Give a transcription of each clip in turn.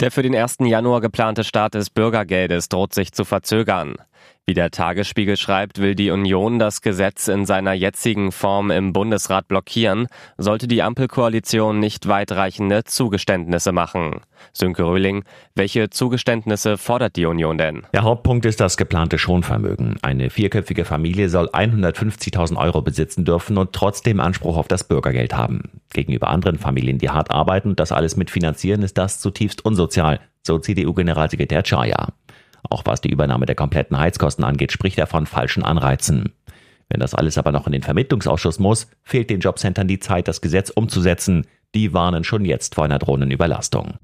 Der für den 1. Januar geplante Start des Bürgergeldes droht sich zu verzögern. Wie der Tagesspiegel schreibt, will die Union das Gesetz in seiner jetzigen Form im Bundesrat blockieren, sollte die Ampelkoalition nicht weitreichende Zugeständnisse machen. Sönke Röhling, welche Zugeständnisse fordert die Union denn? Der Hauptpunkt ist das geplante Schonvermögen. Eine vierköpfige Familie soll 150.000 Euro besitzen dürfen und trotzdem Anspruch auf das Bürgergeld haben. Gegenüber anderen Familien, die hart arbeiten und das alles mitfinanzieren, ist das zutiefst unsozial, so CDU-Generalsekretär Chaya. Auch was die Übernahme der kompletten Heizkosten angeht, spricht er von falschen Anreizen. Wenn das alles aber noch in den Vermittlungsausschuss muss, fehlt den Jobcentern die Zeit, das Gesetz umzusetzen. Die warnen schon jetzt vor einer drohenden Überlastung.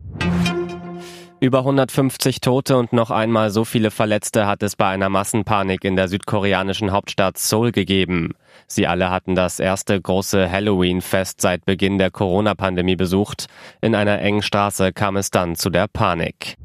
Über 150 Tote und noch einmal so viele Verletzte hat es bei einer Massenpanik in der südkoreanischen Hauptstadt Seoul gegeben. Sie alle hatten das erste große Halloween-Fest seit Beginn der Corona-Pandemie besucht. In einer engen Straße kam es dann zu der Panik.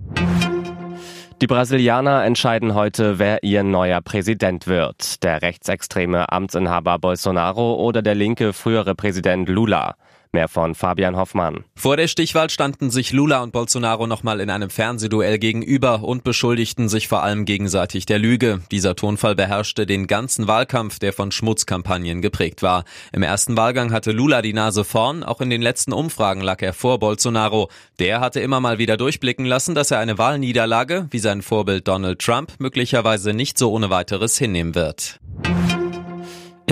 Die Brasilianer entscheiden heute, wer ihr neuer Präsident wird. Der rechtsextreme Amtsinhaber Bolsonaro oder der linke frühere Präsident Lula. Mehr von Fabian Hoffmann. Vor der Stichwahl standen sich Lula und Bolsonaro nochmal in einem Fernsehduell gegenüber und beschuldigten sich vor allem gegenseitig der Lüge. Dieser Tonfall beherrschte den ganzen Wahlkampf, der von Schmutzkampagnen geprägt war. Im ersten Wahlgang hatte Lula die Nase vorn, auch in den letzten Umfragen lag er vor Bolsonaro. Der hatte immer mal wieder durchblicken lassen, dass er eine Wahlniederlage, wie sein Vorbild Donald Trump, möglicherweise nicht so ohne weiteres hinnehmen wird.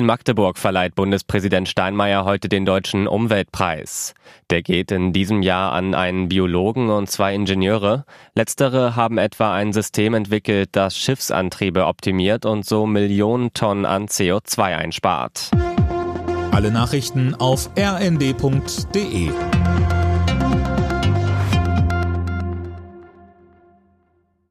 In Magdeburg verleiht Bundespräsident Steinmeier heute den Deutschen Umweltpreis. Der geht in diesem Jahr an einen Biologen und zwei Ingenieure. Letztere haben etwa ein System entwickelt, das Schiffsantriebe optimiert und so Millionen Tonnen an CO2 einspart. Alle Nachrichten auf rnd.de